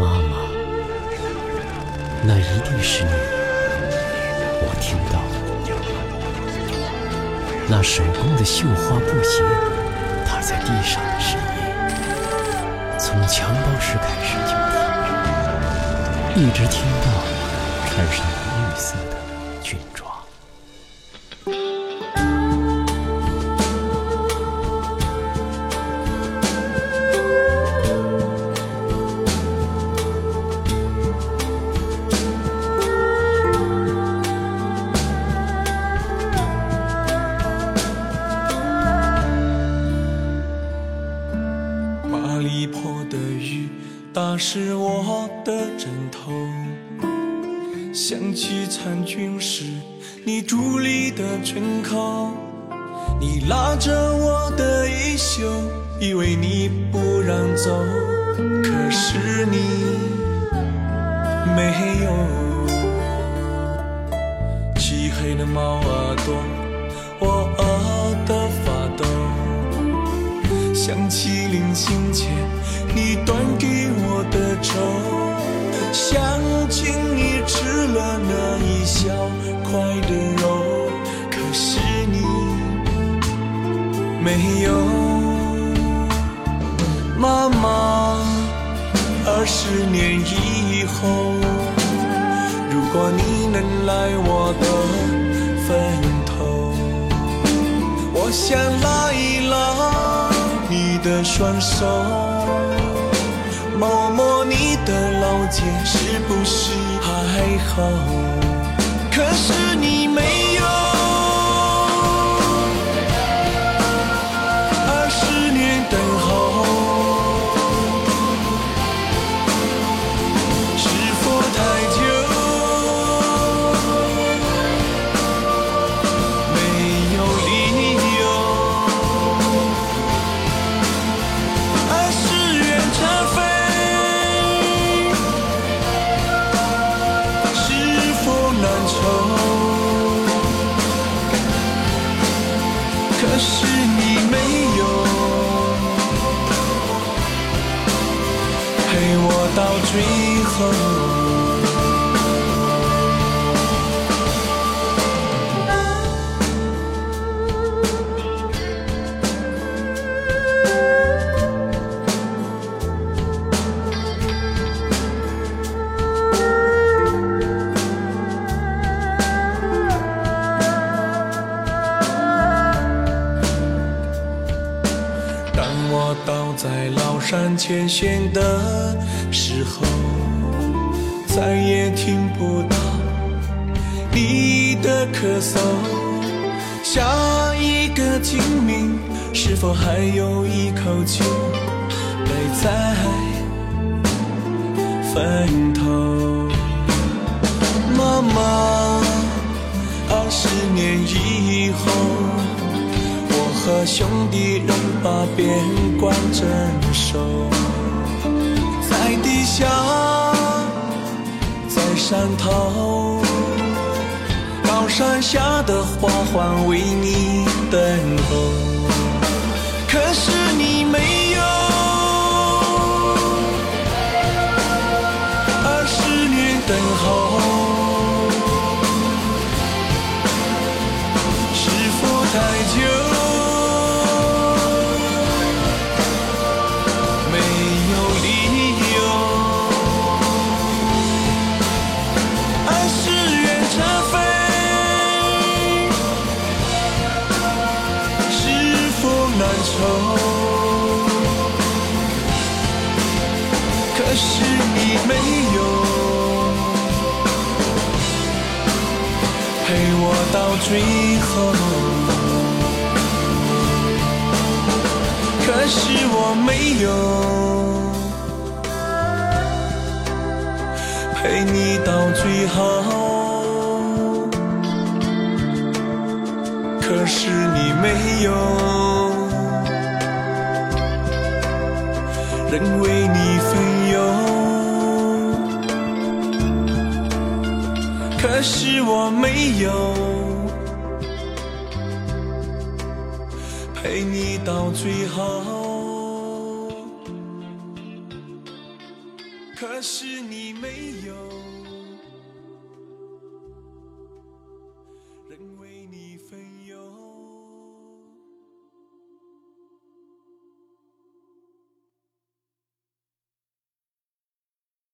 妈妈，那一定是你。我听到那手工的绣花布鞋踏在地上的声音，从襁褓时开始就听，一直听到穿上了绿色的军装。打湿我的枕头，想起参军时你伫立的村口，你拉着我的衣袖，以为你不让走，可是你没有。漆黑的猫耳朵，我饿得发抖。想起临行前你端给我，想起你吃了那一小块的肉，可是你没有。妈妈，二十年以后，如果你能来我的坟头，我想拉一拉你的双手，摸摸你的老茧，是不是还好？可是到最后。在老山前线的时候，再也听不到你的咳嗽。下一个清明，是否还有一口酒待在坟头？妈妈，二十年以后。和兄弟仍把边关镇守，在地下，在山头，高山下的花环为你等候。可是你没有，二十年等候。愁？可是你没有。陪我到最后。可是我没有陪你到最后，可是你没有能为你分忧。可是我没有陪你到最后，可是你没有。